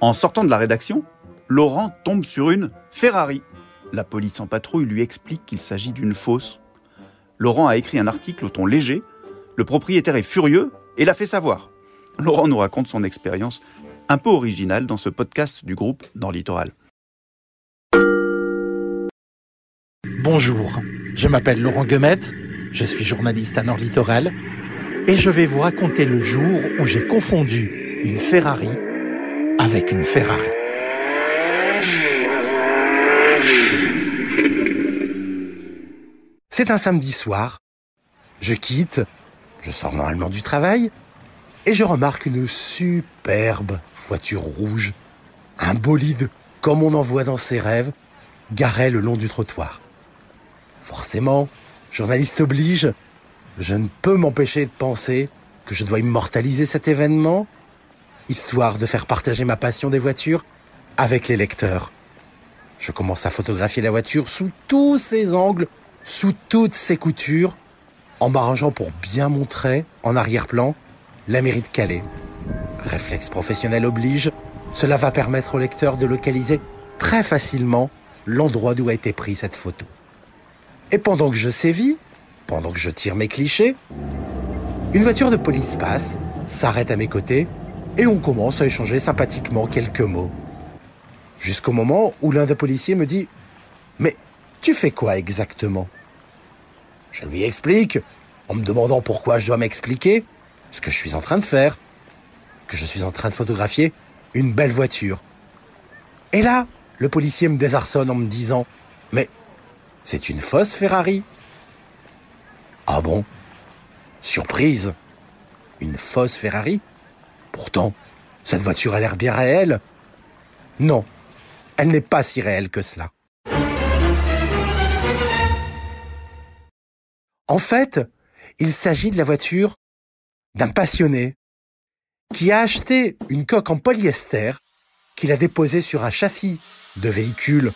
En sortant de la rédaction, Laurent tombe sur une Ferrari. La police en patrouille lui explique qu'il s'agit d'une fausse. Laurent a écrit un article au ton léger. Le propriétaire est furieux et l'a fait savoir. Laurent nous raconte son expérience un peu originale dans ce podcast du groupe Nord Littoral. Bonjour, je m'appelle Laurent Guemet, je suis journaliste à Nord Littoral et je vais vous raconter le jour où j'ai confondu une Ferrari avec une Ferrari. C'est un samedi soir. Je quitte, je sors normalement du travail, et je remarque une superbe voiture rouge, un bolide comme on en voit dans ses rêves, garé le long du trottoir. Forcément, journaliste oblige, je ne peux m'empêcher de penser que je dois immortaliser cet événement, histoire de faire partager ma passion des voitures avec les lecteurs. Je commence à photographier la voiture sous tous ses angles, sous toutes ses coutures, en m'arrangeant pour bien montrer, en arrière-plan, la mairie de Calais. Réflexe professionnel oblige, cela va permettre au lecteur de localiser très facilement l'endroit d'où a été prise cette photo. Et pendant que je sévis, pendant que je tire mes clichés, une voiture de police passe, s'arrête à mes côtés, et on commence à échanger sympathiquement quelques mots. Jusqu'au moment où l'un des policiers me dit ⁇ Mais tu fais quoi exactement ?⁇ Je lui explique, en me demandant pourquoi je dois m'expliquer, ce que je suis en train de faire, que je suis en train de photographier une belle voiture. Et là, le policier me désarçonne en me disant ⁇ Mais c'est une fausse Ferrari ?⁇ Ah bon? Surprise Une fausse Ferrari? Pourtant, cette voiture a l'air bien réelle. Non, elle n'est pas si réelle que cela. En fait, il s'agit de la voiture d'un passionné qui a acheté une coque en polyester qu'il a déposée sur un châssis de véhicule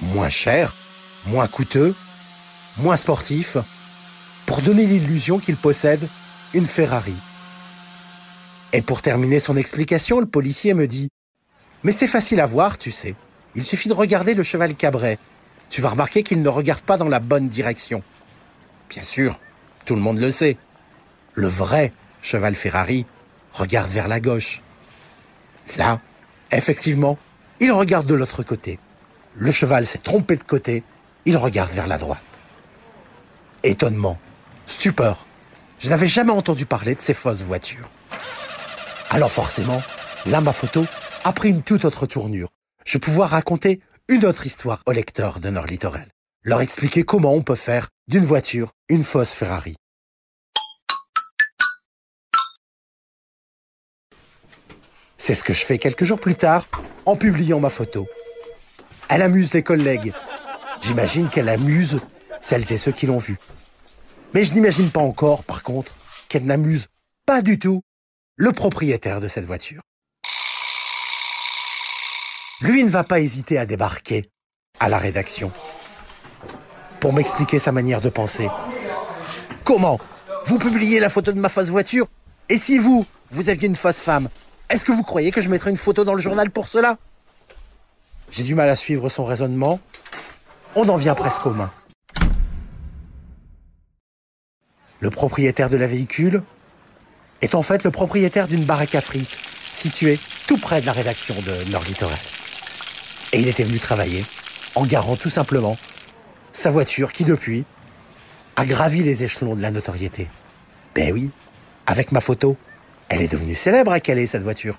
moins cher, moins coûteux, moins sportif, pour donner l'illusion qu'il possède une Ferrari. Et pour terminer son explication, le policier me dit ⁇ Mais c'est facile à voir, tu sais. Il suffit de regarder le cheval cabret. Tu vas remarquer qu'il ne regarde pas dans la bonne direction. Bien sûr, tout le monde le sait. Le vrai cheval Ferrari regarde vers la gauche. Là, effectivement, il regarde de l'autre côté. Le cheval s'est trompé de côté, il regarde vers la droite. Étonnement, stupeur, je n'avais jamais entendu parler de ces fausses voitures. Alors forcément, là ma photo a pris une toute autre tournure. Je vais pouvoir raconter une autre histoire aux lecteurs de Nord Littoral. Leur expliquer comment on peut faire d'une voiture une fausse Ferrari. C'est ce que je fais quelques jours plus tard en publiant ma photo. Elle amuse les collègues. J'imagine qu'elle amuse celles et ceux qui l'ont vue. Mais je n'imagine pas encore, par contre, qu'elle n'amuse pas du tout le propriétaire de cette voiture. Lui ne va pas hésiter à débarquer à la rédaction pour m'expliquer sa manière de penser. Comment Vous publiez la photo de ma fausse voiture? Et si vous, vous aviez une fausse femme, est-ce que vous croyez que je mettrais une photo dans le journal pour cela? J'ai du mal à suivre son raisonnement. On en vient presque aux mains. Le propriétaire de la véhicule est en fait le propriétaire d'une baraque à frites située tout près de la rédaction de Nord Littoral. Et il était venu travailler en garant tout simplement sa voiture qui depuis a gravi les échelons de la notoriété. Ben oui, avec ma photo, elle est devenue célèbre à Calais, cette voiture.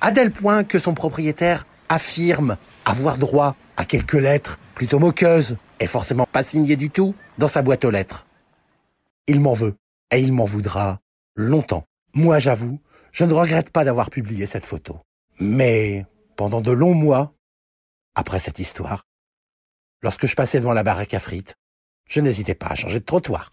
À tel point que son propriétaire affirme avoir droit à quelques lettres plutôt moqueuses et forcément pas signées du tout dans sa boîte aux lettres. Il m'en veut et il m'en voudra longtemps. Moi, j'avoue, je ne regrette pas d'avoir publié cette photo. Mais pendant de longs mois, après cette histoire, lorsque je passais devant la baraque à frites, je n'hésitais pas à changer de trottoir.